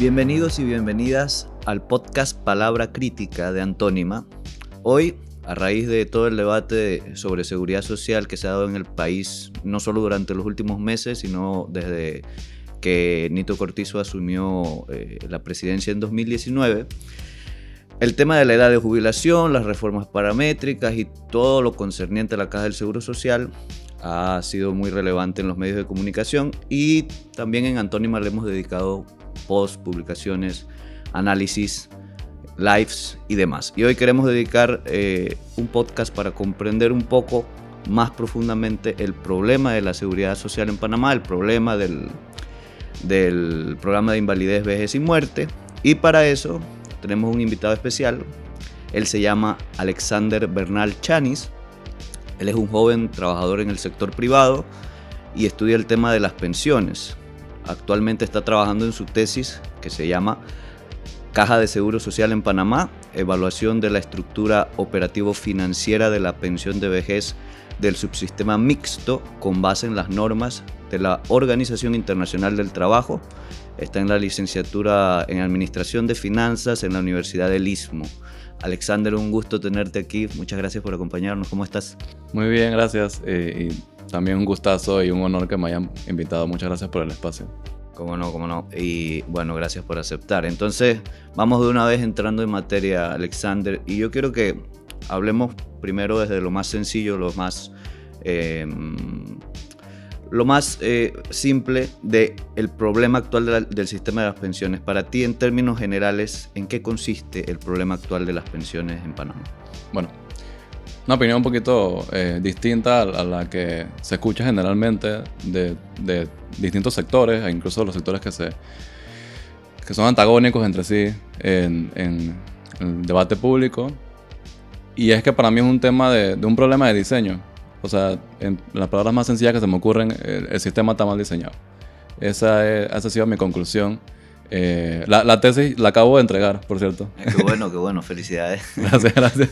Bienvenidos y bienvenidas al podcast Palabra Crítica de Antónima. Hoy, a raíz de todo el debate sobre seguridad social que se ha dado en el país, no solo durante los últimos meses, sino desde que Nito Cortizo asumió eh, la presidencia en 2019, el tema de la edad de jubilación, las reformas paramétricas y todo lo concerniente a la Caja del Seguro Social ha sido muy relevante en los medios de comunicación y también en Antónima le hemos dedicado post, publicaciones, análisis, lives y demás. Y hoy queremos dedicar eh, un podcast para comprender un poco más profundamente el problema de la seguridad social en Panamá, el problema del, del programa de invalidez, vejez y muerte. Y para eso tenemos un invitado especial. Él se llama Alexander Bernal Chanis. Él es un joven trabajador en el sector privado y estudia el tema de las pensiones. Actualmente está trabajando en su tesis que se llama Caja de Seguro Social en Panamá, evaluación de la estructura operativo-financiera de la pensión de vejez del subsistema mixto con base en las normas de la Organización Internacional del Trabajo Está en la licenciatura en Administración de Finanzas en la Universidad del Istmo. Alexander, un gusto tenerte aquí. Muchas gracias por acompañarnos. ¿Cómo estás? Muy bien, gracias. Eh, y también un gustazo y un honor que me hayan invitado. Muchas gracias por el espacio. Cómo no, cómo no. Y bueno, gracias por aceptar. Entonces, vamos de una vez entrando en materia, Alexander. Y yo quiero que hablemos primero desde lo más sencillo, lo más eh, lo más eh, simple del el problema actual del sistema de las pensiones. Para ti, en términos generales, ¿en qué consiste el problema actual de las pensiones en Panamá? Bueno, una opinión un poquito eh, distinta a la que se escucha generalmente de, distintos sectores, e incluso los sectores que, se, que son antagónicos entre sí en, el debate público. Y es que para mí es un tema de un problema de diseño o sea, en las palabras más sencillas que se me ocurren, el, sistema está mal diseñado. Esa, esa ha sido mi conclusión. Eh, la, tesis la acabo de entregar, por cierto. Eh, qué bueno, qué bueno, felicidades. gracias, gracias.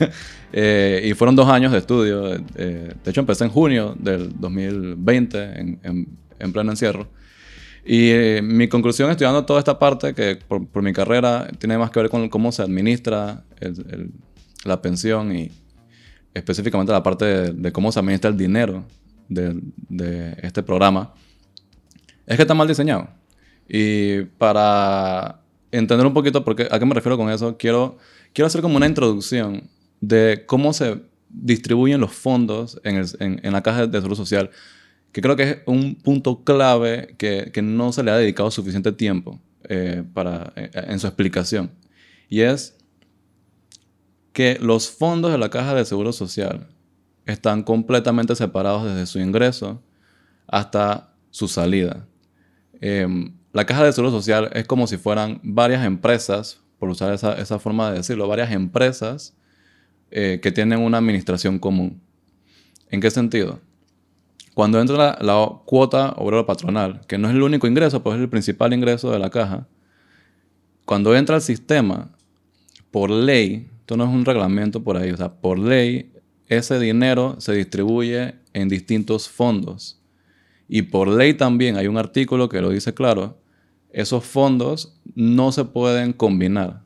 Eh, y fueron dos años de estudio. de hecho, empecé en junio del 2020, en, en, pleno encierro. Y mi conclusión estudiando toda esta parte, que por, mi carrera tiene más que ver con cómo se administra la pensión y, específicamente la parte de, cómo se administra el dinero de, este programa, es que está mal diseñado. Y para entender un poquito por qué, a qué me refiero con eso, quiero, quiero hacer como una introducción de cómo se distribuyen los fondos en, la caja de seguro social, que creo que es un punto clave que, que no se le ha dedicado suficiente tiempo eh, para, eh, en su explicación. Y es que los fondos de la caja de seguro social están completamente separados desde su ingreso hasta su salida. Em, la caja de seguro social es como si fueran varias empresas, por usar esa, forma de decirlo, varias empresas eh, que tienen una administración común. ¿En qué sentido? Cuando entra la, cuota obrero patronal, que no es el único ingreso, pero es el principal ingreso de la caja, cuando entra el sistema, por ley, esto no es un reglamento por ahí, o sea, por ley, ese dinero se distribuye en distintos fondos. Y por ley también hay un artículo que lo dice claro, esos fondos no se pueden combinar.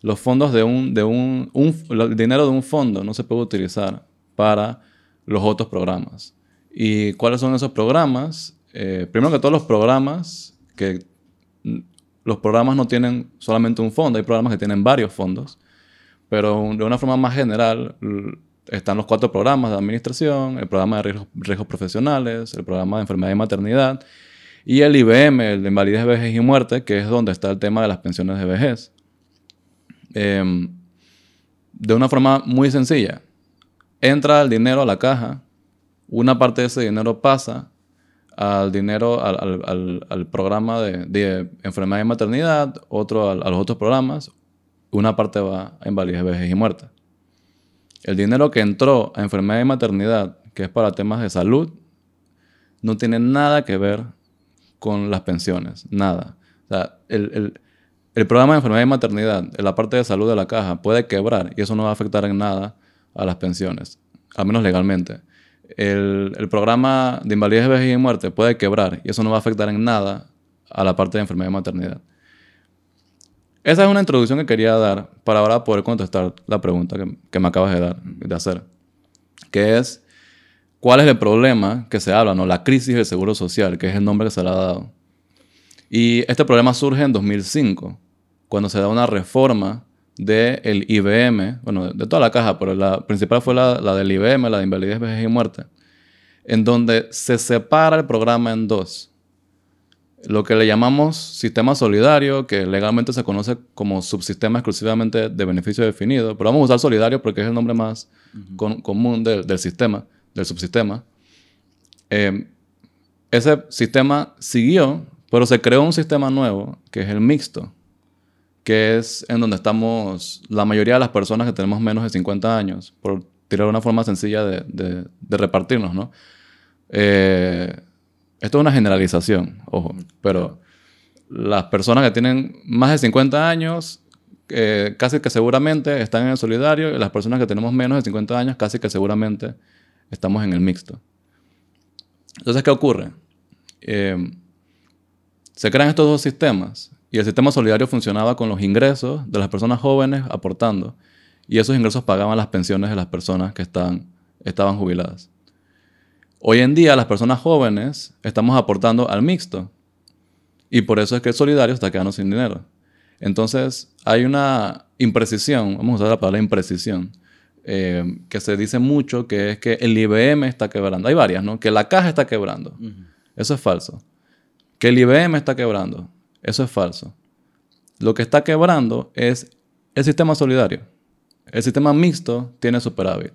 Los fondos de un, de un, el dinero de un fondo no se puede utilizar para los otros programas. ¿Y cuáles son esos programas? Eh, primero que todos los programas, que los programas no tienen solamente un fondo, hay programas que tienen varios fondos. Pero de una forma más general, están los cuatro programas de administración, el programa de riesgos, profesionales, el programa de enfermedad y maternidad, y el IBM, el de invalidez, vejez y muerte, que es donde está el tema de las pensiones de vejez. Em, de una forma muy sencilla, entra el dinero a la caja, una parte de ese dinero pasa al dinero, al, programa de, enfermedad y maternidad, otro a los otros programas, una parte va a invalidez, vejez y muerte. El dinero que entró a enfermedad y maternidad, que es para temas de salud, no tiene nada que ver con las pensiones, nada. O sea, el, programa de enfermedad y maternidad, la parte de salud de la caja, puede quebrar y eso no va a afectar en nada a las pensiones, al menos legalmente. El, el programa de invalidez, vejez y muerte puede quebrar y eso no va a afectar en nada a la parte de enfermedad y maternidad. Esa es una introducción que quería dar para ahora poder contestar la pregunta que, que me acabas de dar, de hacer, que es, ¿cuál es el problema que se habla, no? La crisis del seguro social, que es el nombre que se le ha dado. Y este problema surge en 2005, cuando se da una reforma del IBM, bueno, de toda la caja, pero la principal fue la, la del IBM, la de invalidez, vejez y muerte, en donde se separa el programa en dos lo que le llamamos sistema solidario, que legalmente se conoce como subsistema exclusivamente de beneficio definido, pero vamos a usar solidario porque es el nombre más común del, sistema, del subsistema. Em, ese sistema siguió, pero se creó un sistema nuevo, que es el mixto, que es en donde estamos la mayoría de las personas que tenemos menos de 50 años, por tirar una forma sencilla de, de repartirnos, ¿no? Eh, esto es una generalización, ojo, pero las personas que tienen más de 50 años, eh, casi que seguramente están en el solidario, y las personas que tenemos menos de 50 años, casi que seguramente estamos en el mixto. Entonces, ¿qué ocurre? Eh, se crean estos dos sistemas y el sistema solidario funcionaba con los ingresos de las personas jóvenes aportando y esos ingresos pagaban las pensiones de las personas que estaban jubiladas. Hoy en día las personas jóvenes estamos aportando al mixto y por eso es que el solidario está quedando sin dinero. Entonces hay una imprecisión, vamos a usar la palabra imprecisión, eh, que se dice mucho que es que el IBM está quebrando. Hay varias, ¿no? Que la caja está quebrando. Eso es falso. Que el IBM está quebrando. Eso es falso. Lo que está quebrando es el sistema solidario. El sistema mixto tiene superávit.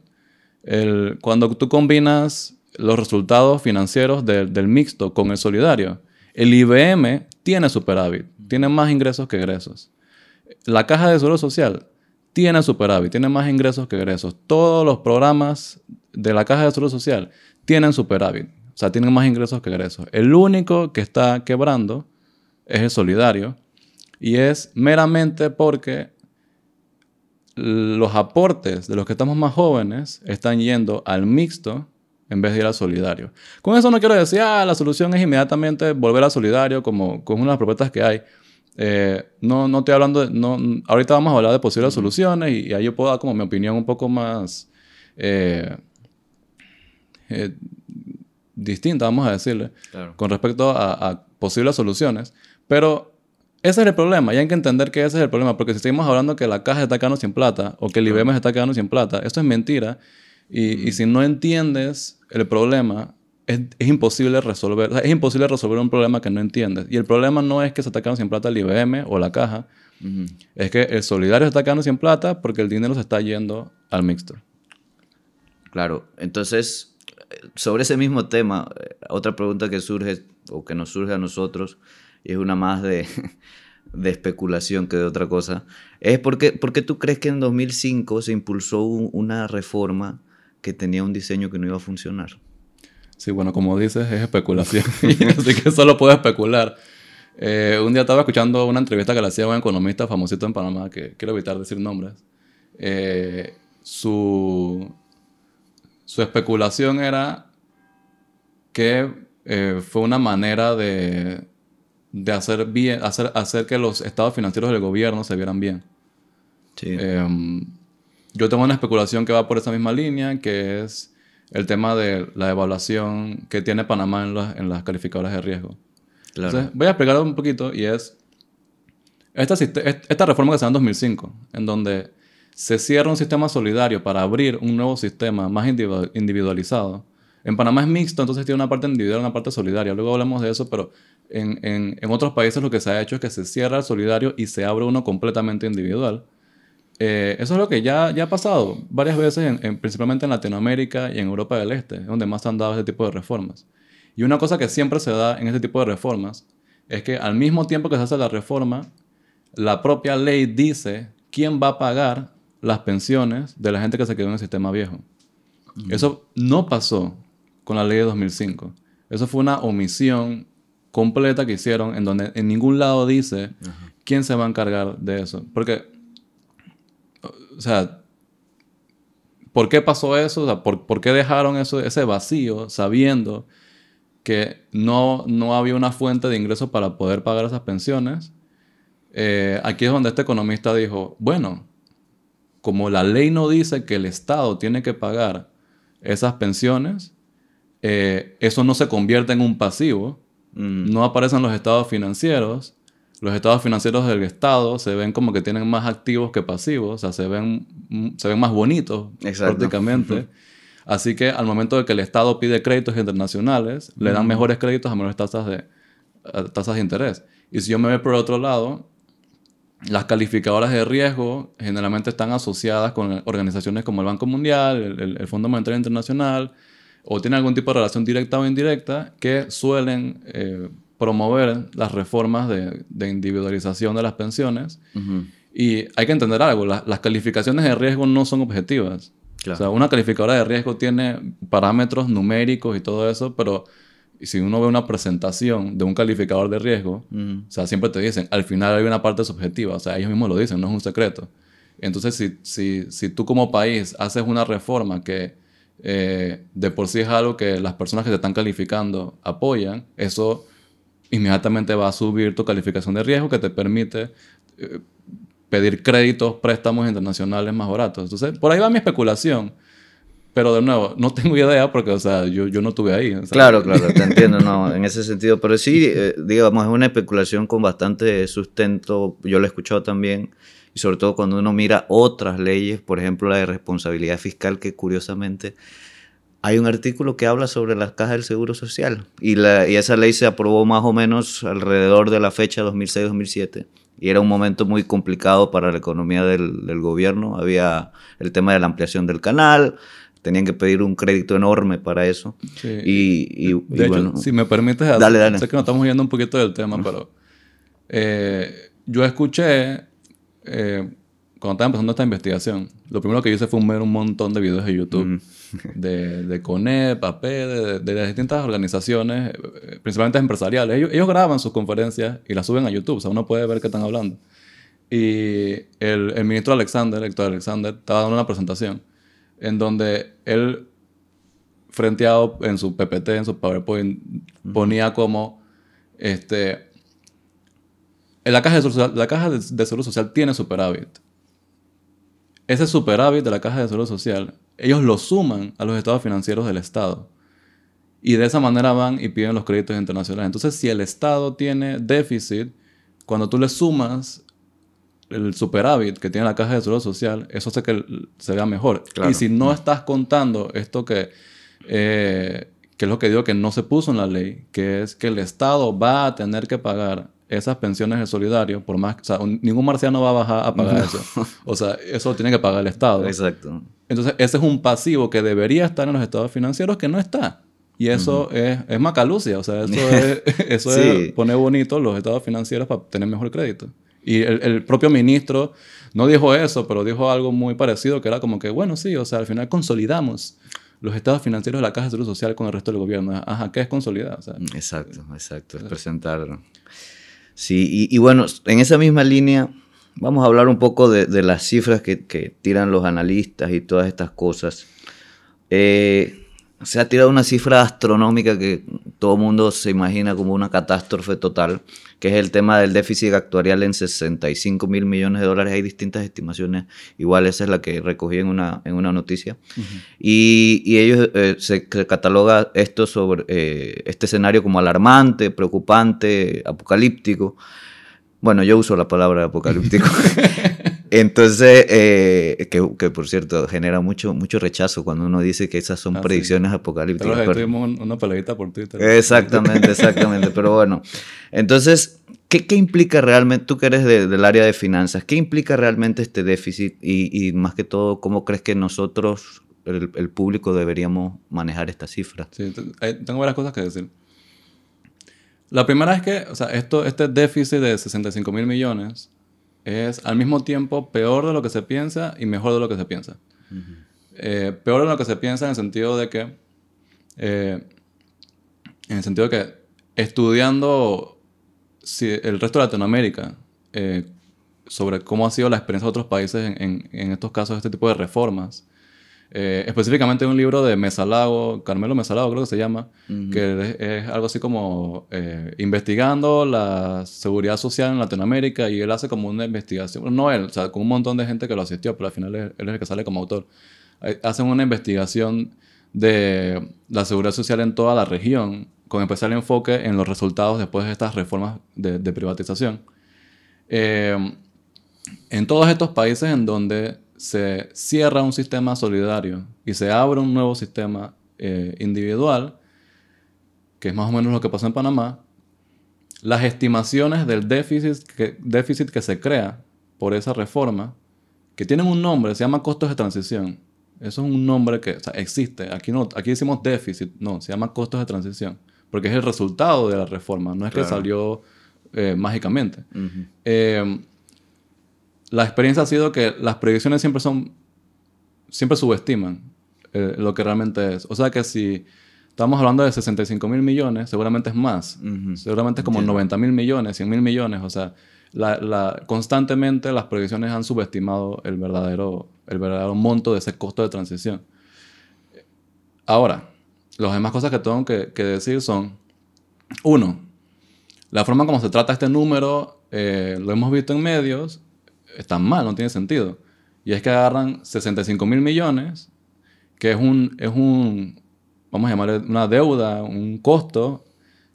El, cuando tú combinas los resultados financieros del mixto con el solidario. El IBM tiene superávit, tiene más ingresos que egresos. La caja de seguro social tiene superávit, tiene más ingresos que egresos. Todos los programas de la caja de seguro social tienen superávit, o sea, tienen más ingresos que egresos. El único que está quebrando es el solidario y es meramente porque los aportes de los que estamos más jóvenes están yendo al mixto en vez de ir al solidario. Con eso no quiero decir, ah, la solución es inmediatamente volver al solidario, como con una de las propuestas que hay. Eh, no, no estoy hablando de, no, ahorita vamos a hablar de posibles soluciones y, ahí yo puedo dar como mi opinión un poco más eh, eh, distinta, vamos a decirle, con respecto a, posibles soluciones. Pero ese es el problema y hay que entender que ese es el problema, porque si seguimos hablando que la caja está quedando sin plata o que el IBM está quedando sin plata, eso es mentira y, si no entiendes el problema, es, imposible resolver. es imposible resolver un problema que no entiendes. Y el problema no es que se quedando sin plata el IBM o la caja. Es que el solidario se está quedando sin plata porque el dinero se está yendo al mixto. Claro. Entonces, sobre ese mismo tema, eh, otra pregunta que surge o que nos surge a nosotros, y es una más de, de especulación que de otra cosa, es porque, porque tú crees que en 2005 se impulsó una reforma que tenía un diseño que no iba a funcionar. Sí, bueno, como dices, es especulación. Así que solo puedo especular. Eh, un día estaba escuchando una entrevista que le hacía un economista famosito en Panamá, que quiero evitar decir nombres. Eh, su, su especulación era que eh, fue una manera de, de hacer, bien, hacer, hacer que los estados financieros del gobierno se vieran bien. Sí. Yo tengo una especulación que va por esa misma línea, que es el tema de la evaluación que tiene Panamá en, en las calificadoras de riesgo. Entonces, voy a explicar un poquito y es esta, esta reforma que se da en 2005, en donde se cierra un sistema solidario para abrir un nuevo sistema más individualizado. En Panamá es mixto, entonces tiene una parte individual y una parte solidaria. Luego hablamos de eso, pero en, en, en otros países lo que se ha hecho es que se cierra el solidario y se abre uno completamente individual. Eh, eso es lo que ya, ya ha pasado varias veces, en, principalmente en Latinoamérica y en Europa del Este, donde más se han dado este tipo de reformas. Y una cosa que siempre se da en este tipo de reformas es que al mismo tiempo que se hace la reforma, la propia ley dice quién va a pagar las pensiones de la gente que se quedó en el sistema viejo. Eso no pasó con la ley de 2005. Eso fue una omisión completa que hicieron en donde en ningún lado dice quién se va a encargar de eso. Porque o sea, ¿por qué pasó eso? O sea, ¿por, qué dejaron eso, ese vacío sabiendo que no, no había una fuente de ingresos para poder pagar esas pensiones? eh, aquí es donde este economista dijo, bueno, como la ley no dice que el Estado tiene que pagar esas pensiones, eh, eso no se convierte en un pasivo, Mm. no aparecen los estados financieros, los estados financieros del Estado se ven como que tienen más activos que pasivos, o sea, se ven, mm, se ven más bonitos Exacto. prácticamente. Así que al momento de que el Estado pide créditos internacionales, le dan mejores créditos a menores tasas de, a tasas de interés. Y si yo me voy por otro lado, las calificadoras de riesgo generalmente están asociadas con organizaciones como el Banco Mundial, el, el- el Fondo Monetario Internacional, o tienen algún tipo de relación directa o indirecta que suelen eh, promover las reformas de, de individualización de las pensiones. Y hay que entender algo, la- las calificaciones de riesgo no son objetivas. Claro. O sea, una calificadora de riesgo tiene parámetros numéricos y todo eso, pero si uno ve una presentación de un calificador de riesgo, o sea, siempre te dicen, al final hay una parte subjetiva, o sea, ellos mismos lo dicen, no es un secreto. Entonces, si, si, si tú como país haces una reforma que eh, de por sí es algo que las personas que te están calificando apoyan, eso inmediatamente va a subir tu calificación de riesgo que te permite eh, pedir créditos, préstamos internacionales más baratos. Entonces, por ahí va mi especulación. Pero de nuevo, no tengo idea porque, o sea, yo, yo no estuve ahí. Claro, claro, te entiendo, no, en ese sentido. Pero sí, eh, digamos, es una especulación con bastante sustento. Yo lo he escuchado también. Y sobre todo cuando uno mira otras leyes, por ejemplo, la de responsabilidad fiscal, que curiosamente hay un artículo que habla sobre las cajas del Seguro Social. Y, la, y esa ley se aprobó más o menos alrededor de la fecha 2006-2007. Y era un momento muy complicado para la economía del, del gobierno. Había el tema de la ampliación del canal. Tenían que pedir un crédito enorme para eso. Sí. Y, y- y De hecho, bueno, si me permites, Dale, dale. sé que nos estamos yendo un poquito del tema, pero eh, yo escuché, eh, cuando estaba empezando esta investigación, lo primero que hice fue ver un montón de videos de YouTube de, de CONEP, AP, de, de las distintas organizaciones, eh, principalmente empresariales. Ellos, ellos graban sus conferencias y las suben a YouTube, o sea, uno puede ver qué están hablando. Y el, el ministro Alexander, Héctor Alexander, estaba dando una presentación en donde él frenteado en su PPT, en su PowerPoint, ponía como, este, en la caja, de social- la caja de, de seguro social tiene superávit. Ese superávit de la caja de seguro social, ellos lo suman a los estados financieros del Estado. Y de esa manera van y piden los créditos internacionales. Entonces, si el Estado tiene déficit, cuando tú le sumas el superávit que tiene la caja de seguro social, eso hace que se vea mejor. Claro. Y si no estás contando esto que, eh, que es lo que digo que no se puso en la ley, que es que el Estado va a tener que pagar esas pensiones de solidario, por más, o sea, un- ningún marciano va a bajar a pagar eso. O sea, eso lo tiene que pagar el Estado. exacto. Entonces, ese es un pasivo que debería estar en los estados financieros que no está. Y eso es, es macalucia, o sea, eso es, eso Sí. es poner bonito los estados financieros para tener mejor crédito. Y el, el propio ministro no dijo eso, pero dijo algo muy parecido, que era como que, bueno, sí, o sea, al final consolidamos los estados financieros de la Caja de Seguro Social con el resto del gobierno. Ajá, ¿qué es consolidar? O sea, Exacto, exacto, es presentar. Sí, y, y bueno, en esa misma línea vamos a hablar un poco de, las cifras que, que tiran los analistas y todas estas cosas. Eh, se ha tirado una cifra astronómica que todo el mundo se imagina como una catástrofe total, que es el tema del déficit actuarial en 65 mil millones de dólares. Hay distintas estimaciones, igual esa es la que recogí en una, en una noticia. Y, y ellos eh, se, se cataloga esto sobre eh, este escenario como alarmante, preocupante, apocalíptico. Bueno, yo uso la palabra apocalíptico. Entonces, eh, que, que, por cierto genera mucho, mucho rechazo cuando uno dice que esas son Ah, predicciones apocalípticas. pero- tuvimos un- una peleita por Twitter. Exactamente, exactamente. Pero bueno, entonces, ¿qué, qué implica realmente, tú que eres de- del área de finanzas, qué implica realmente este déficit y, y más que todo, cómo crees que nosotros, el, el público, deberíamos manejar esta cifra? Sí, tengo varias cosas que decir. La primera es que, o sea, esto, este déficit de 65 mil millones es al mismo tiempo peor de lo que se piensa y mejor de lo que se piensa. Eh, peor de lo que se piensa en el sentido de que, eh, en el sentido de que estudiando si el resto de Latinoamérica eh, sobre cómo ha sido la experiencia de otros países en, en- en estos casos, este tipo de reformas, Eh, específicamente un libro de Mesalago, Carmelo Mesalago creo que se llama, que es, algo así como eh, investigando la seguridad social en Latinoamérica y él hace como una investigación, no él, o sea, con un montón de gente que lo asistió, pero al final él, es el que sale como autor. Hacen una investigación de la seguridad social en toda la región, con especial enfoque en los resultados después de estas reformas de, privatización. Eh, en todos estos países en donde se cierra un sistema solidario y se abre un nuevo sistema eh, individual, que es más o menos lo que pasó en Panamá, las estimaciones del déficit que, déficit que se crea por esa reforma, que tienen un nombre, se llama costos de transición. Eso es un nombre que existe. Aquí, no, aquí decimos déficit, no, se llama costos de transición, porque es el resultado de la reforma, no es que salió eh, mágicamente la experiencia ha sido que las predicciones siempre son, siempre subestiman eh, lo que realmente es. O sea que si estamos hablando de 65 mil millones, seguramente es más. Seguramente es como 90 mil millones, 100 mil millones. O sea, la, constantemente las predicciones han subestimado el verdadero, el verdadero monto de ese costo de transición. Ahora, las demás cosas que tengo que, decir son, uno, la forma como se trata este número, eh, lo hemos visto en medios, están mal, no tiene sentido. Y es que agarran 65 mil millones, que es un, es un, vamos a llamar una deuda, un costo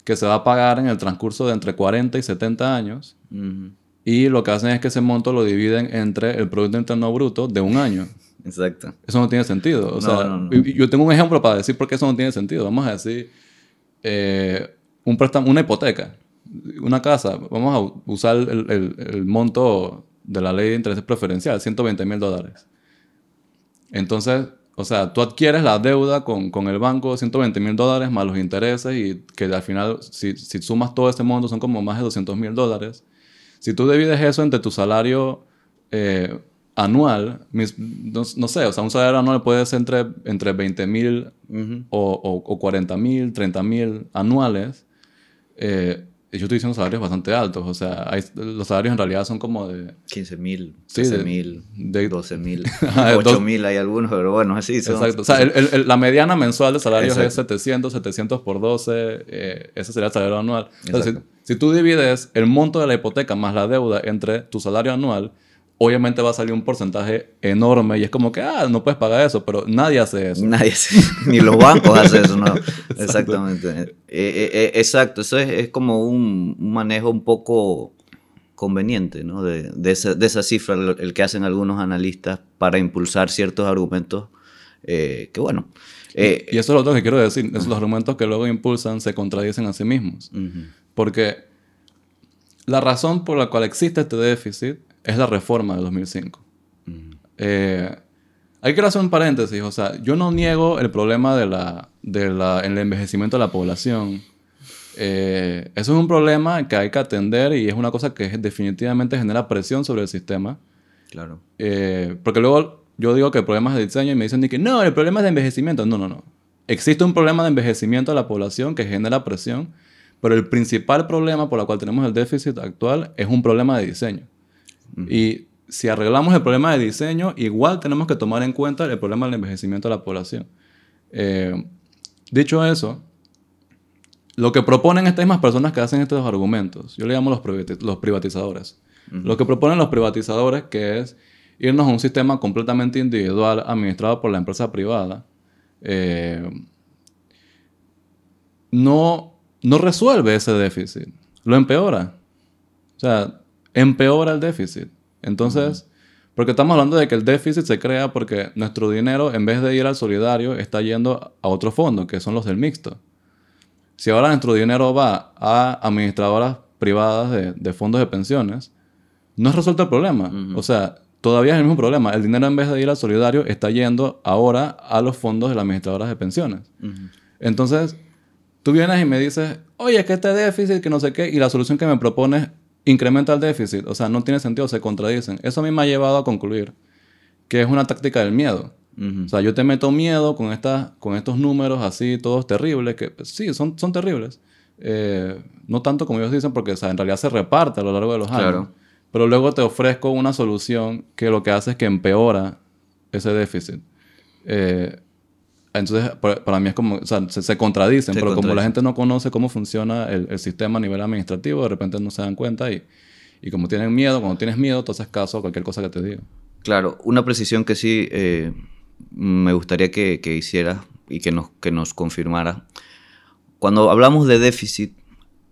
que se va a pagar en el transcurso de entre 40 y 70 años. Y lo que hacen es que ese monto lo dividen entre el Producto Interno Bruto de un año. Exacto. Eso no tiene sentido. O sea, yo tengo un ejemplo para decir por qué eso no tiene sentido. Vamos a decir, eh, un préstamo, una hipoteca, una casa. Vamos a usar el, el, el monto de la ley de interés preferencial, 120 mil dólares. Entonces, o sea, tú adquieres la deuda con, con el banco, 120 mil dólares más los intereses y que al final, si, si sumas todo ese monto, son como más de 200 mil dólares. Si tú divides eso entre tu salario eh, anual, no, sé, o sea, un salario anual puede ser entre, entre 20 mil o, o, 40 mil, 30 mil anuales. Eh, yo estoy diciendo salarios bastante altos. O sea, los salarios en realidad son como de... 15 mil, 13 mil, 12 mil, 8 mil hay algunos, pero bueno, así Exacto. O sea, el, la mediana mensual de salarios es 700, 700 por 12. Eh, ese sería el salario anual. Entonces, si, si, tú divides el monto de la hipoteca más la deuda entre tu salario anual obviamente va a salir un porcentaje enorme y es como que, ah, no puedes pagar eso, pero nadie hace eso. Nadie hace, ni los bancos hacen eso, ¿no? Exactamente. Eh, eh, eh, exacto, eso es, como un, manejo un poco conveniente, ¿no? De, de, esa, de, esa, cifra, el que hacen algunos analistas para impulsar ciertos argumentos que, bueno. y, eso es lo otro que quiero decir, es los argumentos que luego impulsan se contradicen a sí mismos. Porque la razón por la cual existe este déficit es la reforma de 2005. Eh, hay que hacer un paréntesis, o sea, yo no niego el problema de la, de la, el envejecimiento de la población. Eh, eso es un problema que hay que atender y es una cosa que definitivamente genera presión sobre el sistema. Claro. Eh, porque luego yo digo que el problema es de diseño y me dicen que no, el problema es de envejecimiento. No, no, no. Existe un problema de envejecimiento de la población que genera presión, pero el principal problema por el cual tenemos el déficit actual es un problema de diseño. Y si arreglamos el problema de diseño, igual tenemos que tomar en cuenta el problema del envejecimiento de la población. Eh, dicho eso, lo que proponen estas mismas personas que hacen estos argumentos, yo le llamo los, los privatizadores. Lo que proponen los privatizadores que es irnos a un sistema completamente individual administrado por la empresa privada, eh, no, no resuelve ese déficit, lo empeora. O sea, empeora el déficit. Entonces, porque estamos hablando de que el déficit se crea porque nuestro dinero, en vez de ir al solidario, está yendo a otro fondo, que son los del mixto. Si ahora nuestro dinero va a administradoras privadas de, fondos de pensiones, no es resuelto el problema. O sea, todavía es el mismo problema. El dinero, en vez de ir al solidario, está yendo ahora a los fondos de las administradoras de pensiones. Entonces, tú vienes y me dices, oye, es que este déficit, que no sé qué, y la solución que me propones incrementa el déficit, o sea, no tiene sentido, se contradicen. Eso a mí me ha llevado a concluir que es una táctica del miedo. O sea, yo te meto miedo con, esta, con estos números así, todos terribles, que sí, son, son terribles. Eh, no tanto como ellos dicen, porque en realidad se reparte a lo largo de los años. Pero luego te ofrezco una solución que lo que hace es que empeora ese déficit. Eh, entonces, para, mí es como, o sea, se, contradicen, pero como la gente no conoce cómo funciona el, sistema a nivel administrativo, de repente no se dan cuenta y, y como tienen miedo, cuando tienes miedo, tú haces caso a cualquier cosa que te diga. Claro, una precisión que sí eh, me gustaría que, que hiciera y que nos, que nos confirmara. Cuando hablamos de déficit,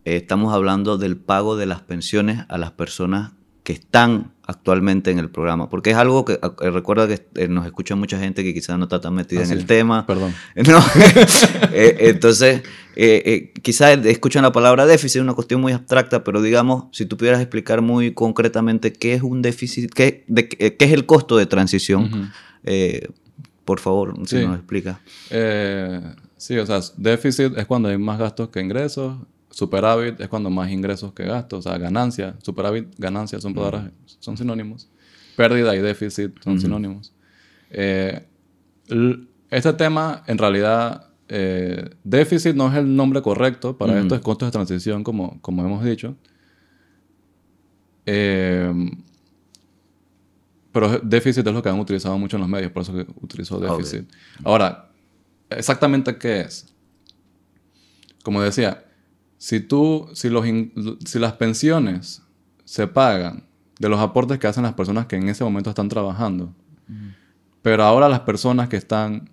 eh, estamos hablando del pago de las pensiones a las personas que están actualmente en el programa, porque es algo que eh, recuerda que eh, nos escucha mucha gente que quizás no está tan metida en el tema. Perdón. entonces, quizás escuchan la palabra déficit, es una cuestión muy abstracta, pero digamos, si tú pudieras explicar muy concretamente qué es un déficit, qué, de, qué es el costo de transición, por favor, si nos explica. sí, o sea, déficit es cuando hay más gastos que ingresos Superávit es cuando más ingresos que gastos, o sea, ganancia. Superávit, ganancia son palabras, son sinónimos. Pérdida y déficit son sinónimos. Eh, este tema, en realidad, eh, déficit no es el nombre correcto para esto, es costos de transición, como, como hemos dicho. Eh, pero déficit es lo que han utilizado mucho en los medios, por eso que utilizó déficit. Ahora, exactamente qué es. Como decía, si tú, si, los si las pensiones se pagan de los aportes que hacen las personas que en ese momento están trabajando, pero ahora las personas que están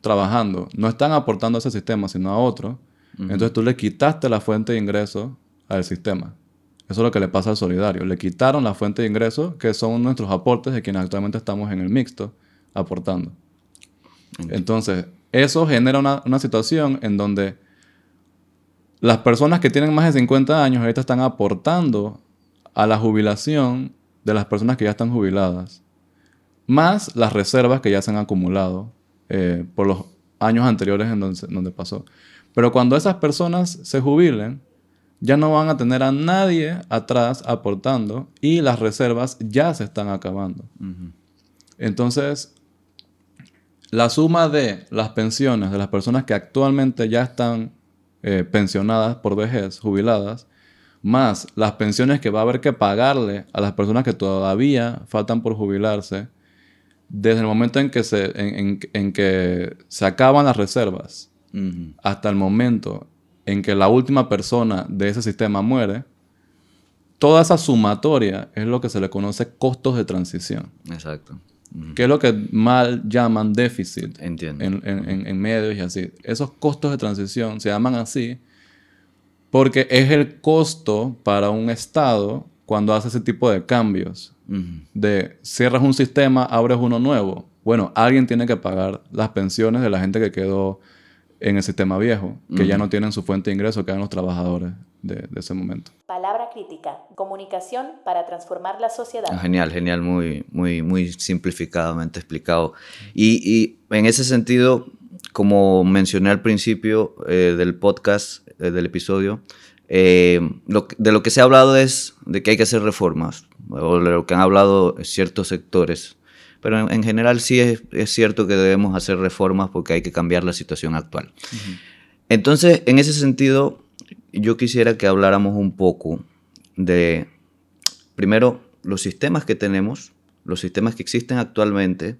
trabajando no están aportando a ese sistema, sino a otro, entonces tú le quitaste la fuente de ingreso al sistema. Eso es lo que le pasa al solidario. Le quitaron la fuente de ingreso, que son nuestros aportes de quienes actualmente estamos en el mixto aportando. Entonces, eso genera una, una situación en donde las personas que tienen más de 50 años ahorita están aportando a la jubilación de las personas que ya están jubiladas, más las reservas que ya se han acumulado eh, por los años anteriores en donde, pasó. Pero cuando esas personas se jubilen, ya no van a tener a nadie atrás aportando y las reservas ya se están acabando. Entonces, la suma de las pensiones de las personas que actualmente ya están eh, pensionadas por vejez, jubiladas, más las pensiones que va a haber que pagarle a las personas que todavía faltan por jubilarse, desde el momento en que se, en, que se acaban las reservas hasta el momento en que la última persona de ese sistema muere, toda esa sumatoria es lo que se le conoce costos de transición. Exacto. Que es lo que mal llaman déficit Entiendo. En, medios y así. Esos costos de transición se llaman así porque es el costo para un Estado cuando hace ese tipo de cambios. De cierras un sistema, abres uno nuevo. Bueno, alguien tiene que pagar las pensiones de la gente que quedó en el sistema viejo, que ya no tienen su fuente de ingreso, que eran los trabajadores de, ese momento. Palabra crítica, comunicación para transformar la sociedad. Ah, genial, genial, muy, muy, muy simplificadamente explicado. Y, en ese sentido, como mencioné al principio eh, del podcast, eh, del episodio, eh, de lo que se ha hablado es de que hay que hacer reformas, o de lo que han hablado ciertos sectores pero en, general sí es, cierto que debemos hacer reformas porque hay que cambiar la situación actual. Entonces, en ese sentido, yo quisiera que habláramos un poco de, primero, los sistemas que tenemos, los sistemas que existen actualmente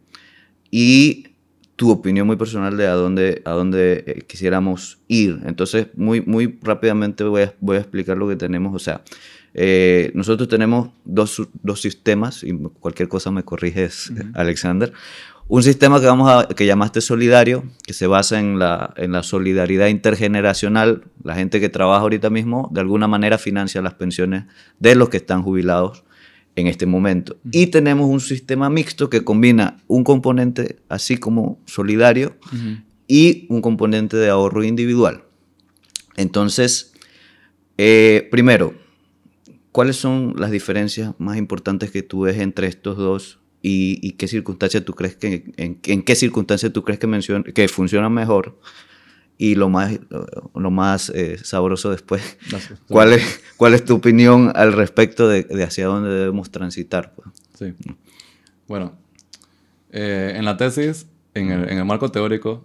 y tu opinión muy personal de a dónde, a dónde eh, quisiéramos ir. Entonces, muy, muy rápidamente voy a, voy a explicar lo que tenemos. O sea, eh, nosotros tenemos dos, dos, sistemas, y cualquier cosa me corriges, Alexander. Un sistema que, vamos a, que llamaste solidario, que se basa en la, en la solidaridad intergeneracional. La gente que trabaja ahorita mismo, de alguna manera, financia las pensiones de los que están jubilados en este momento. Y tenemos un sistema mixto que combina un componente así como solidario y un componente de ahorro individual. Entonces, eh, primero, ¿Cuáles son las diferencias más importantes que tú ves entre estos dos y, qué circunstancias tú crees que en, qué circunstancias tú crees que que funcionan mejor y lo más lo más eh, sabroso después ¿cuál es cuál es tu opinión al respecto de, hacia dónde debemos transitar pues? sí. Bueno eh, en la tesis en el, marco teórico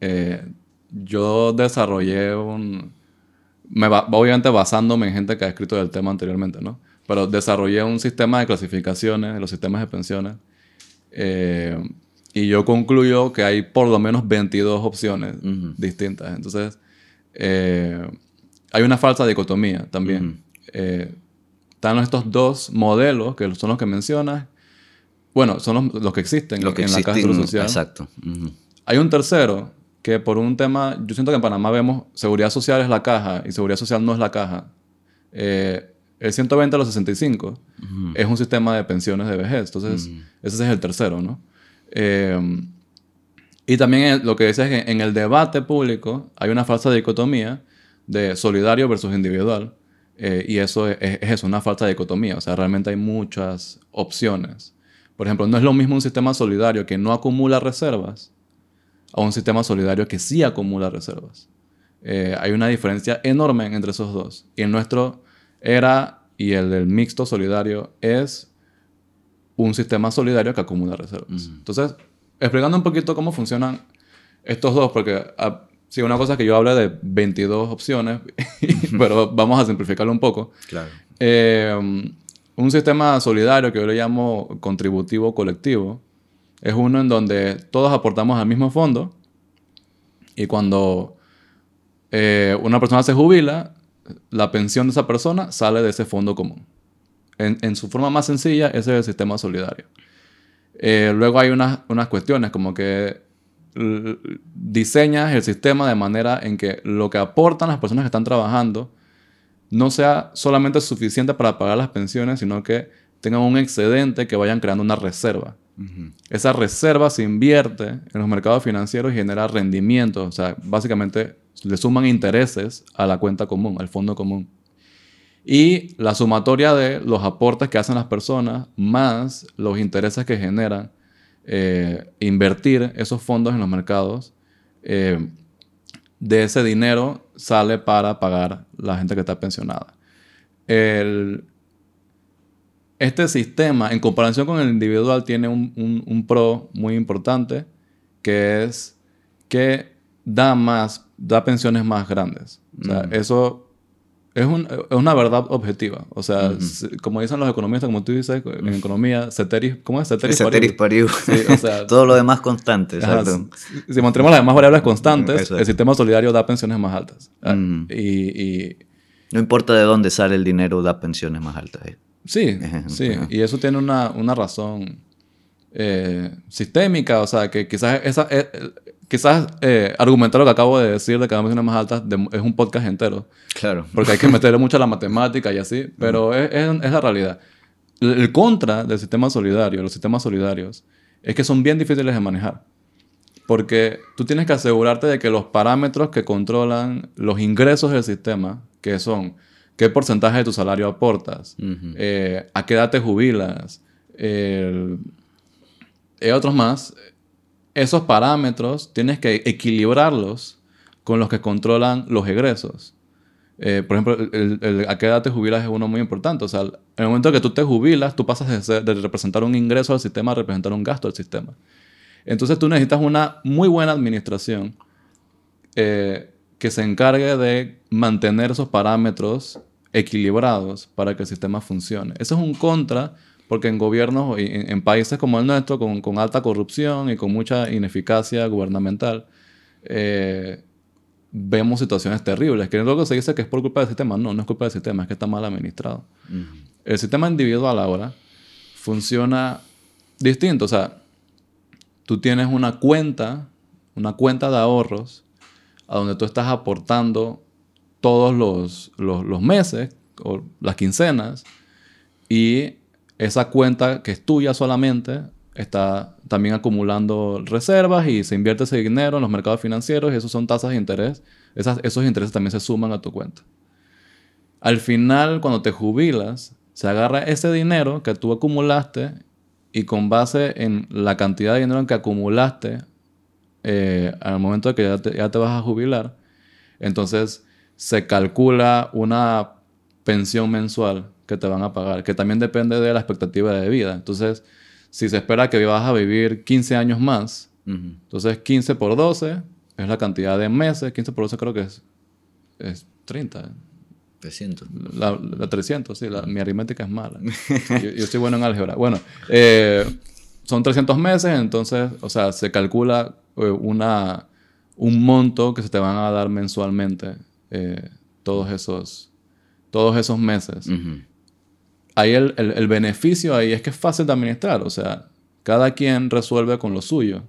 eh, yo desarrollé un me obviamente basándome en gente que ha escrito del tema anteriormente, ¿no? Pero desarrollé un sistema de clasificaciones los sistemas de pensiones eh, y yo concluyo que hay por lo menos 22 opciones Ujú. distintas. Entonces, eh, hay una falsa dicotomía también. Eh, están estos dos modelos, que son los que mencionas. Bueno, son los, los que existen Lo que en la existen, seguro social. exacto. Ujú. Hay un tercero que por un tema, yo siento que en Panamá vemos seguridad social es la caja y seguridad social no es la caja. Eh, el 120 a los 65 Ujú. es un sistema de pensiones de vejez. Entonces, ese es el tercero, ¿no? Eh, y también lo que decía es que en el debate público hay una falsa dicotomía de solidario versus individual. eh, y eso es, es eso, una falsa dicotomía. O sea, realmente hay muchas opciones. Por ejemplo, no es lo mismo un sistema solidario que no acumula reservas a un sistema solidario que sí acumula reservas. Eh, hay una diferencia enorme entre esos dos. Y el nuestro era, y el del mixto solidario, es un sistema solidario que acumula reservas. Entonces, explicando un poquito cómo funcionan estos dos, porque ah, sí, una cosa es que yo hablé de 22 opciones, pero vamos a simplificarlo un poco. Claro. Eh, un sistema solidario que yo le llamo contributivo colectivo es uno en donde todos aportamos al mismo fondo y cuando eh, una persona se jubila, la pensión de esa persona sale de ese fondo común. En, su forma más sencilla, ese es el sistema solidario. Eh, luego hay unas, unas cuestiones como que diseñas el sistema de manera en que lo que aportan las personas que están trabajando no sea solamente suficiente para pagar las pensiones, sino que tengan un excedente que vayan creando una reserva. Esa reserva se invierte en los mercados financieros y genera rendimientos. O sea, básicamente le suman intereses a la cuenta común, al fondo común. Y la sumatoria de los aportes que hacen las personas más los intereses que generan eh, invertir esos fondos en los mercados, eh, de ese dinero sale para pagar la gente que está pensionada. El, este sistema, en comparación con el individual, tiene un, un- un pro muy importante, que es que da más, da pensiones más grandes. O sea, Mm. eso es, un- es una verdad objetiva. O sea, s- como dicen los economistas, como tú dices, en economía, ceteris, ¿cómo es? Ceteris, Ceteris paribus. Sí, o sea, Todo lo demás constante, Ajá, si, si mantenemos las demás variables constantes, Exacto. el sistema solidario da pensiones más altas. Ah, Mm. Y, y- No importa de dónde sale el dinero, da pensiones más altas. eh. Sí, sí. Y eso tiene una, una razón eh, sistémica. O sea, que quizás, esa, eh, quizás eh, argumentar lo que acabo de decir de que da pensiones más altas de- es un podcast entero. Claro. Porque hay que meterle mucho a la matemática y así. Pero es, es- es la realidad. El, el contra del sistema solidario, los sistemas solidarios, es que son bien difíciles de manejar. Porque tú tienes que asegurarte de que los parámetros que controlan los ingresos del sistema, que son qué porcentaje de tu salario aportas, eh, a qué edad te jubilas, el- y otros más, esos parámetros tienes que equilibrarlos con los que controlan los egresos. Eh, por ejemplo, el- el- a qué edad te jubilas es uno muy importante. O sea, en el momento que tú te jubilas, tú pasas de, ser- de representar un ingreso al sistema a representar un gasto al sistema. Entonces tú necesitas una muy buena administración eh, que se encargue de mantener esos parámetros equilibrados para que el sistema funcione. Eso es un contra porque en gobiernos, en, en países como el nuestro, con, con alta corrupción y con mucha ineficacia gubernamental, eh, vemos situaciones terribles. Que luego se dice que es por culpa del sistema. No, no es culpa del sistema, es que está mal administrado. Ujú. El sistema individual ahora funciona distinto. O sea, tú tienes una cuenta, una cuenta de ahorros, a donde tú estás aportando todos los, los, meses o las quincenas, y esa cuenta que es tuya solamente está también acumulando reservas y se invierte ese dinero en los mercados financieros y eso son tasas de interés. Esos intereses también se suman a tu cuenta. Al final, cuando te jubilas, se agarra ese dinero que tú acumulaste y con base en la cantidad de dinero que acumulaste eh, al momento de que ya te, ya te vas a jubilar, entonces se calcula una pensión mensual que te van a pagar, que también depende de la expectativa de vida. Entonces, si se espera que vas a vivir 15 años más, Ujú. entonces 15 por 12 es la cantidad de meses, 15 por 12 creo que es, es 30. 300. La, la 300, sí, la- mi aritmética es mala. yo, yo soy bueno en álgebra. Bueno, eh, son 300 meses, entonces, o sea, se calcula eh, una, un monto que se te van a dar mensualmente eh, todos, esos, todos esos meses. Ahí el, el, el, beneficio ahí es que es fácil de administrar, o sea, cada quien resuelve con lo suyo.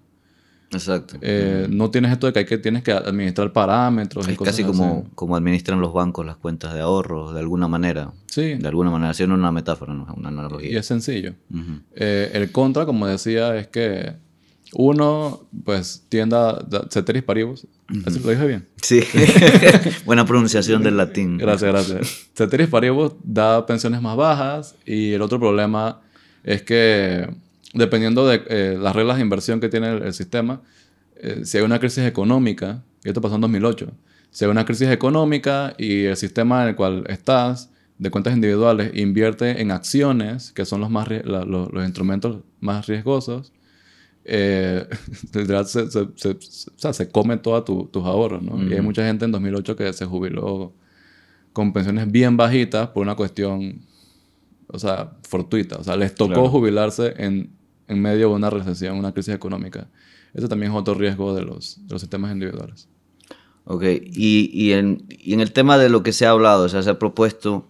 Exacto. Eh, no tienes esto de que, hay que tienes que administrar parámetros. Es y cosas casi como, así. como administran los bancos las cuentas de ahorro, de alguna manera. Sí. De alguna manera, haciendo una metáfora, no una analogía. Y es sencillo. Eh, el contra, como decía, es que uno, pues, tiende a... Ceteris paribus. ¿Así ¿Lo dije bien? Sí. Buena pronunciación del latín. Gracias, gracias. Ceteris paribus da pensiones más bajas y el otro problema es que dependiendo de eh, las reglas de inversión que tiene el, el sistema, eh, si hay una crisis económica, y esto pasó en 2008, si hay una crisis económica y el sistema en el cual estás, de cuentas individuales, invierte en acciones, que son los, más, la- los, los instrumentos más riesgosos, eh, se, se, se- o sea, se come todos tus ahorros, ¿no? Y hay mucha gente en 2008 que se jubiló con pensiones bien bajitas por una cuestión, o sea, fortuita. O sea, les tocó Claro. jubilarse en, en medio de una recesión, una crisis económica. Eso también es otro riesgo de los, de los sistemas individuales. Ok, y, y, en, y en el tema de lo que se ha hablado, o sea, se ha propuesto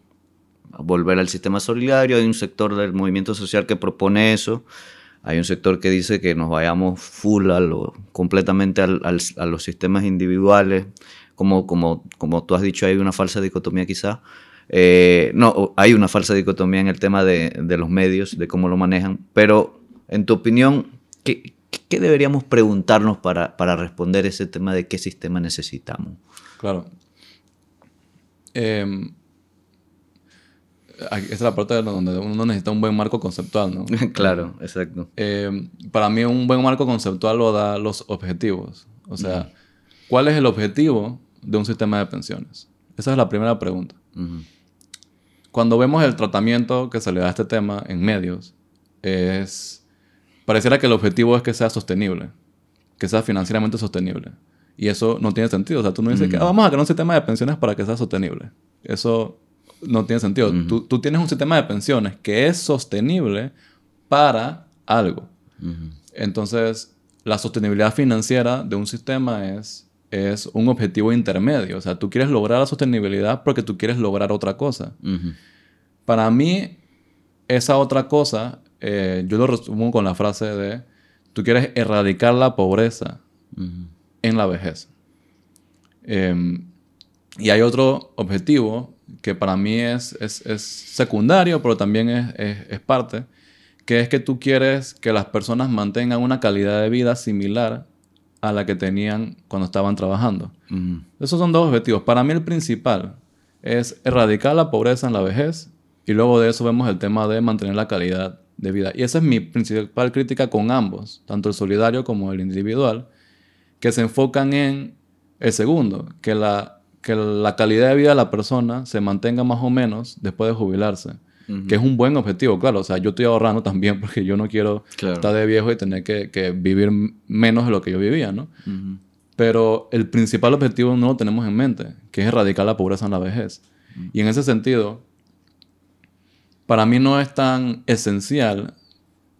volver al sistema solidario, hay un sector del movimiento social que propone eso, hay un sector que dice que nos vayamos full a lo, completamente al- al- a los sistemas individuales, como, como, como tú has dicho, hay una falsa dicotomía quizá. Eh, no, hay una falsa dicotomía en el tema de, de los medios, de cómo lo manejan, pero en tu opinión, ¿qué, qué deberíamos preguntarnos para, para responder ese tema de qué sistema necesitamos? Claro. Em, esta es la parte de donde uno necesita un buen marco conceptual, ¿no? claro, exacto. Eh, para mí un buen marco conceptual lo da los objetivos. O sea, ¿cuál es el objetivo de un sistema de pensiones? Esa es la primera pregunta. Cuando vemos el tratamiento que se le da a este tema en medios, es pareciera que el objetivo es que sea sostenible, que sea financieramente sostenible. Y eso no tiene sentido. O sea, tú no dices que "Ah, vamos a crear un sistema de pensiones para que sea sostenible. Eso no tiene sentido. tú, tú tienes un sistema de pensiones que es sostenible para algo. Entonces, la sostenibilidad financiera de un sistema es, es un objetivo intermedio. O sea, tú quieres lograr la sostenibilidad porque tú quieres lograr otra cosa. Para mí, esa otra cosa, eh, yo lo resumo con la frase de, tú quieres erradicar la pobreza Ujú. en la vejez. Em, y hay otro objetivo que para mí es, es, es secundario, pero también es, es, parte, que es que tú quieres que las personas mantengan una calidad de vida similar a la que tenían cuando estaban trabajando. Ujú. Esos son dos objetivos. Para mí el principal es erradicar la pobreza en la vejez y luego de eso vemos el tema de mantener la calidad de vida. Y esa es mi principal crítica con ambos, tanto el solidario como el individual, que se enfocan en el segundo, que la, que la calidad de vida de la persona se mantenga más o menos después de jubilarse. Que es un buen objetivo, claro. O sea, yo estoy ahorrando también porque yo no quiero Claro. estar de viejo y tener que, que vivir menos de lo que yo vivía, ¿no? Pero el principal objetivo no lo tenemos en mente, que es erradicar la pobreza en la vejez. Y en ese sentido, para mí no es tan esencial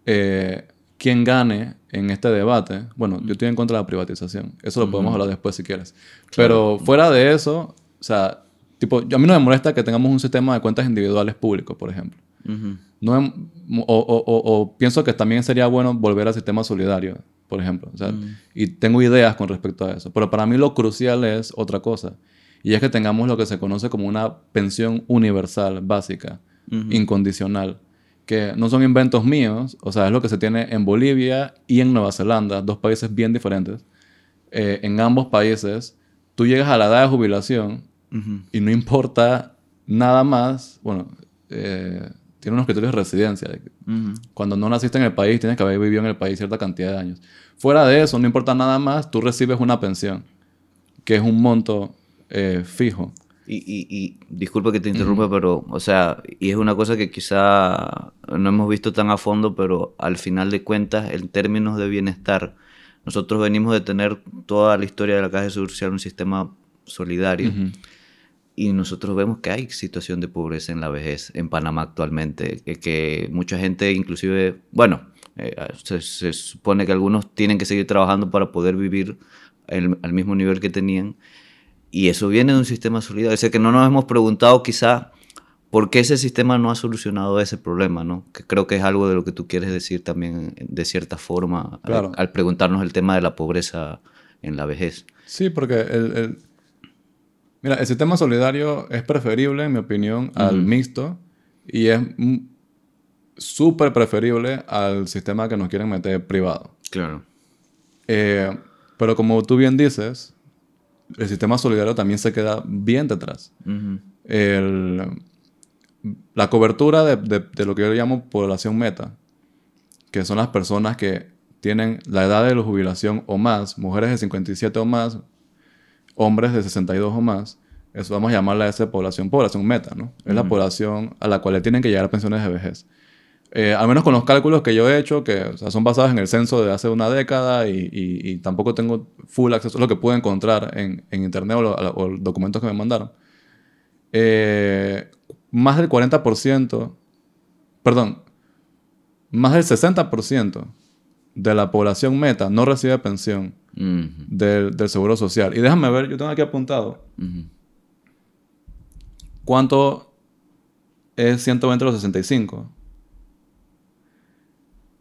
eh, quién gane en este debate. Bueno, yo estoy en contra de la privatización. Eso lo podemos hablar después si quieres. Pero fuera de eso, o sea, tipo, a mí no me molesta que tengamos un sistema de cuentas individuales públicos, por ejemplo. Ujú. No o, o- o- o pienso que también sería bueno volver al sistema solidario, por ejemplo. O sea, Y tengo ideas con respecto a eso. Pero para mí lo crucial es otra cosa. Y es que tengamos lo que se conoce como una pensión universal básica, incondicional. Que no son inventos míos. O sea, es lo que se tiene en Bolivia y en Nueva Zelanda, dos países bien diferentes. Eh, en ambos países, tú llegas a la edad de jubilación y no importa nada más, bueno, eh, tiene unos criterios de residencia. Cuando no naciste en el país, tienes que haber vivido en el país cierta cantidad de años. Fuera de eso, no importa nada más, tú recibes una pensión, que es un monto eh, fijo. Y, y, y disculpa que te interrumpa, pero, o sea, y es una cosa que quizá no hemos visto tan a fondo, pero al final de cuentas, en términos de bienestar, nosotros venimos de tener toda la historia de la Caja de Seguro Social, un sistema solidario, y nosotros vemos que hay situación de pobreza en la vejez en Panamá actualmente, que, que mucha gente inclusive, bueno, Eh, se, se supone que algunos tienen que seguir trabajando para poder vivir el- al mismo nivel que tenían. Y eso viene de un sistema solidario. O sea, que no nos hemos preguntado quizá por qué ese sistema no ha solucionado ese problema, ¿no? Que creo que es algo de lo que tú quieres decir también de cierta forma al- Claro. al, preguntarnos el tema de la pobreza en la vejez. Sí, porque el, el- Mira, el sistema solidario es preferible, en mi opinión, al mixto y es súper preferible al sistema que nos quieren meter privado. Claro. Eh, pero como tú bien dices, el sistema solidario también se queda bien detrás. El- la cobertura de, de- de lo que yo llamo población meta, que son las personas que tienen la edad de la jubilación o más, mujeres de 57 o más, hombres de 62 o más, eso vamos a llamarla esa población, población meta, ¿no? Es la población a la cual le tienen que llegar pensiones de vejez. Eh, al menos con los cálculos que yo he hecho, que o sea, son basados en el censo de hace una década y, y- y tampoco tengo full acceso a lo que pude encontrar en, en internet o, lo- o documentos que me mandaron. Eh, más del 40%, perdón, más del 60% de la población meta no recibe pensión del, del Seguro Social. Y déjame ver, yo tengo aquí apuntado cuánto es 120 a los 65.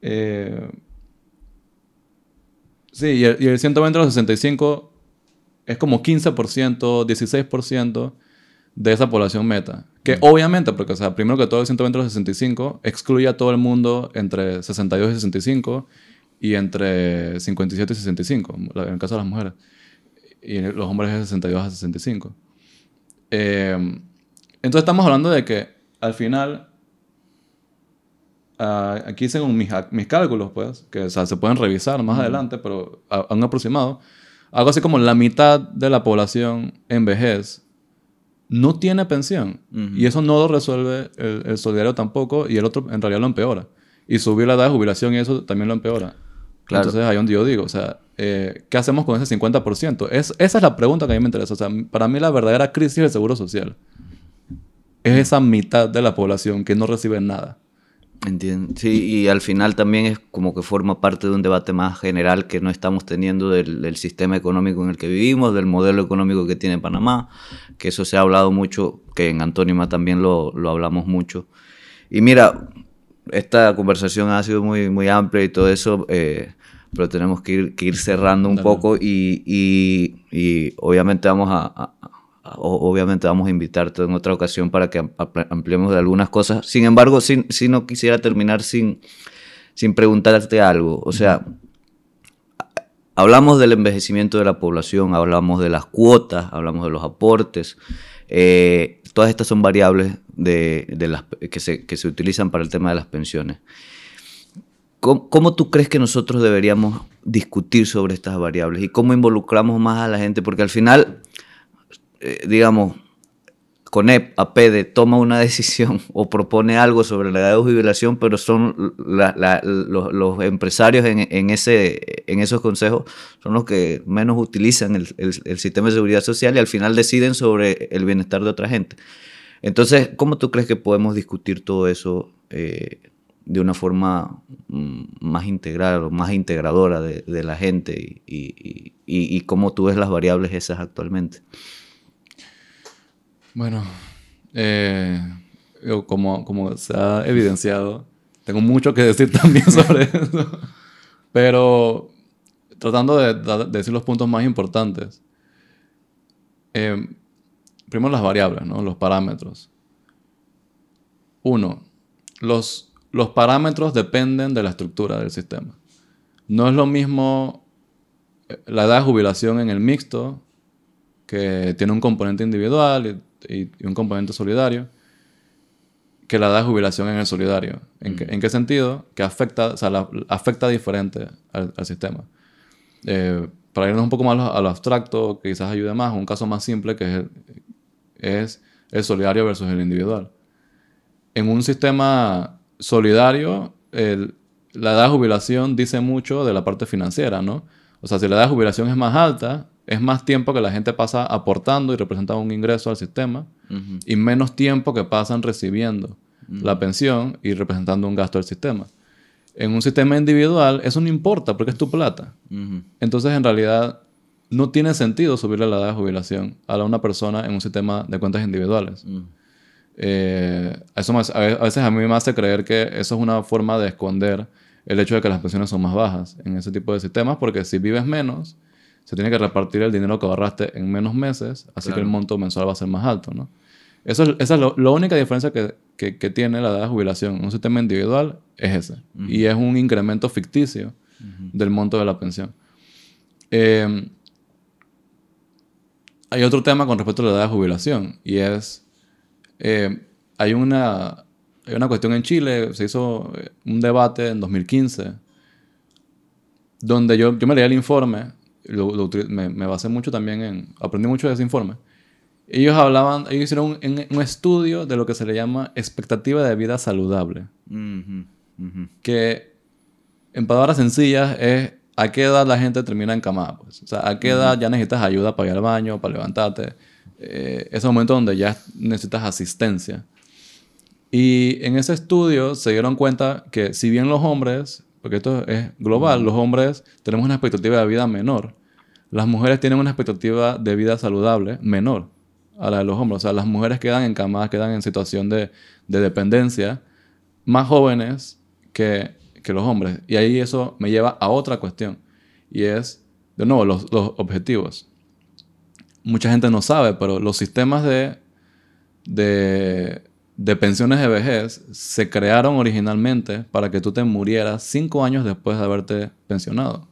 Eh, sí, y el, y el 120 a los 65 es como 15%, 16% de esa población meta. Que obviamente, porque, o sea, primero que todo, el 120 a los 65 excluye a todo el mundo entre 62 y 65 y entre 57 y 65, en el caso de las mujeres. Y los hombres es de 62 a 65. Eh, entonces estamos hablando de que al final, ah, aquí según mis, mis cálculos, pues, que o sea, se pueden revisar más adelante, pero a, a un aproximado, algo así como la mitad de la población en vejez no tiene pensión. Y eso no lo resuelve el, el solidario tampoco, y el otro en realidad lo empeora. Y subir la edad de jubilación y eso también lo empeora. Claro. Entonces ahí donde yo digo, o sea, eh, ¿qué hacemos con ese 50%? Es, esa es la pregunta que a mí me interesa. O sea, para mí la verdadera crisis del seguro social es esa mitad de la población que no recibe nada. Entiendo. Sí, y al final también es como que forma parte de un debate más general que no estamos teniendo del, del sistema económico en el que vivimos, del modelo económico que tiene Panamá, que eso se ha hablado mucho, que en Antónima también lo, lo hablamos mucho. Y mira, esta conversación ha sido muy, muy amplia y todo eso, eh, pero tenemos que ir, que ir cerrando un Dale. poco y, y- y obviamente vamos a, a- obviamente vamos a invitarte en otra ocasión para que am- am- ampliemos de algunas cosas. Sin embargo, sí, sí no quisiera terminar sin, sin preguntarte algo. O sea, hablamos del envejecimiento de la población, hablamos de las cuotas, hablamos de los aportes. eh, todas estas son variables de, de las, que, se, que se utilizan para el tema de las pensiones. ¿Cómo, cómo tú crees que nosotros deberíamos discutir sobre estas variables y cómo involucramos más a la gente? Porque al final, eh, digamos, CONEP, APEDE, toma una decisión o propone algo sobre la edad de jubilación, pero son los, empresarios en, ese, esos consejos son los que menos utilizan el, sistema de seguridad social y al final deciden sobre el bienestar de otra gente. Entonces, ¿cómo tú crees que podemos discutir todo eso eh, de una forma mm, más integral o más integradora de, la gente y- y cómo tú ves las variables esas actualmente? Bueno, eh, como, como se ha evidenciado, tengo mucho que decir también sobre eso. Pero tratando de, de decir los puntos más importantes. Eh, primero las variables, ¿no? los parámetros. Uno, los, los parámetros dependen de la estructura del sistema. No es lo mismo eh, la edad de jubilación en el mixto, que tiene un componente individual y, un componente solidario, que la edad de jubilación en el solidario. ¿En, qué, en qué sentido? Que afecta, o sea, la- afecta diferente al, al sistema. Eh, para irnos un poco más a lo, a lo abstracto, que quizás ayude más, un caso más simple que es el, es el solidario versus el individual. En un sistema solidario, el- la edad de jubilación dice mucho de la parte financiera, ¿no? O sea, si la edad de jubilación es más alta, es más tiempo que la gente pasa aportando y representando un ingreso al sistema y menos tiempo que pasan recibiendo la pensión y representando un gasto del sistema. En un sistema individual eso no importa porque es tu plata. Entonces, en realidad, no tiene sentido subirle la edad de jubilación a una persona en un sistema de cuentas individuales. Eh, eso me hace- a ve- a veces a mí me hace creer que eso es una forma de esconder el hecho de que las pensiones son más bajas en ese tipo de sistemas, porque si vives menos, se tiene que repartir el dinero que ahorraste en menos meses, así que el monto mensual va a ser más alto, ¿no? Eso es, esa es lo- la única diferencia que, que- que tiene la edad de jubilación en un sistema individual, es ese. Y es un incremento ficticio del monto de la pensión. Eh, hay otro tema con respecto a la edad de jubilación y es, eh, hay, una, hay una cuestión en Chile, se hizo eh, un debate en 2015, donde yo, yo me leí el informe, lo- lo me, me basé mucho también en, aprendí mucho de ese informe. Ellos hablaban, ellos hicieron un, un estudio de lo que se le llama expectativa de vida saludable Ujú, ujú. que en palabras sencillas es a qué edad la gente termina encamada. Pues. O sea, a qué edad ya necesitas ayuda para ir al baño, para levantarte. Eh, ese momento donde ya necesitas asistencia. Y en ese estudio se dieron cuenta que si bien los hombres, porque esto es global, los hombres tenemos una expectativa de vida menor, las mujeres tienen una expectativa de vida saludable menor a la de los hombres. O sea, las mujeres quedan encamadas, quedan en situación de, de dependencia más jóvenes que, que los hombres. Y ahí eso me lleva a otra cuestión. Y es, de nuevo, los, los objetivos. Mucha gente no sabe, pero los sistemas de, de, de pensiones de vejez se crearon originalmente para que tú te murieras cinco años después de haberte pensionado.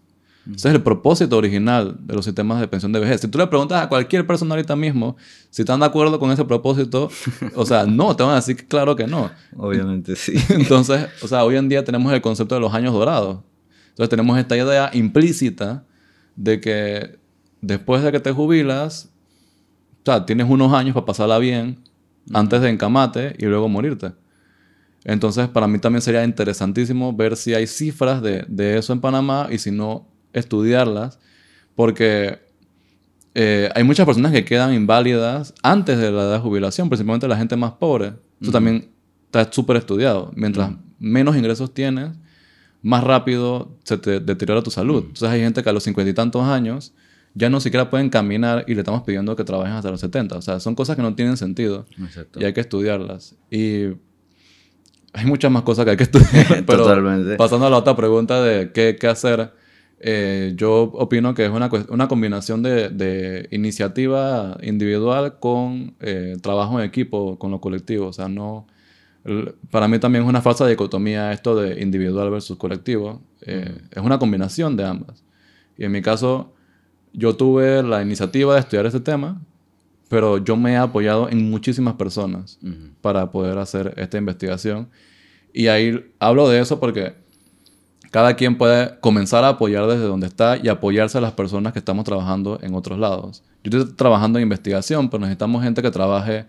Ese es el propósito original de los sistemas de pensión de vejez. Si tú le preguntas a cualquier persona ahorita mismo si están de acuerdo con ese propósito, o sea, no, te van a decir que claro que no. Obviamente sí. Entonces, o sea, hoy en día tenemos el concepto de los años dorados. Entonces tenemos esta idea implícita de que después de que te jubilas, o sea, tienes unos años para pasarla bien antes de encamate y luego morirte. Entonces, para mí también sería interesantísimo ver si hay cifras de, de eso en Panamá y si no, estudiarlas, porque eh, hay muchas personas que quedan inválidas antes de la edad de jubilación, principalmente la gente más pobre. Eso también está súper estudiado. Mientras menos ingresos tienes, más rápido se te deteriora tu salud. Entonces hay gente que a los cincuenta y tantos años ya no siquiera pueden caminar y le estamos pidiendo que trabajen hasta los 70. O sea, son cosas que no tienen sentido Exacto. y hay que estudiarlas. Y hay muchas más cosas que hay que estudiar. pero Totalmente. pasando a la otra pregunta de qué, qué hacer, eh, yo opino que es una, una combinación de, de iniciativa individual con eh, trabajo en equipo, con lo colectivo. O sea, no... Para mí también es una falsa dicotomía esto de individual versus colectivo. Eh, Es una combinación de ambas. Y en mi caso, yo tuve la iniciativa de estudiar este tema, pero yo me he apoyado en muchísimas personas para poder hacer esta investigación. Y ahí hablo de eso porque cada quien puede comenzar a apoyar desde donde está y apoyarse a las personas que estamos trabajando en otros lados. Yo estoy trabajando en investigación, pero necesitamos gente que trabaje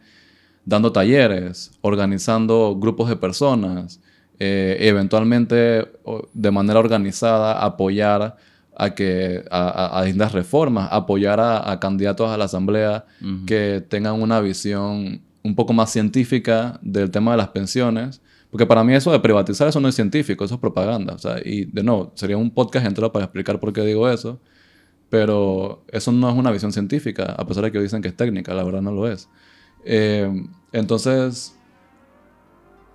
dando talleres, organizando grupos de personas, eh, eventualmente de manera organizada apoyar a que a, a- a distintas reformas, apoyar a, a candidatos a la asamblea que tengan una visión un poco más científica del tema de las pensiones, porque para mí eso de privatizar eso no es científico, eso es propaganda, o sea, y de nuevo, sería un podcast entero para explicar por qué digo eso, pero eso no es una visión científica, a pesar de que dicen que es técnica, la verdad no lo es. Eh, entonces,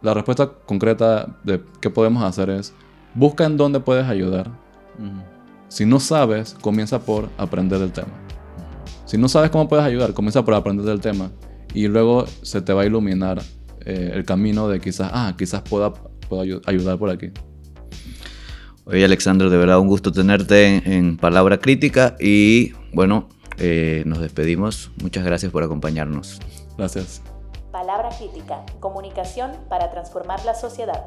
la respuesta concreta de qué podemos hacer es, busca en dónde puedes ayudar. Ujú. Si no sabes, comienza por aprender del tema. Si no sabes cómo puedes ayudar, comienza por aprender del tema. Y luego se te va a iluminar eh, el camino de quizás, ah, quizás pueda, pueda ayu- ayudar por aquí. Oye, Alexander, de verdad un gusto tenerte en, en Palabra Crítica y bueno, eh, nos despedimos. Muchas gracias por acompañarnos. Gracias. Palabra crítica, comunicación para transformar la sociedad.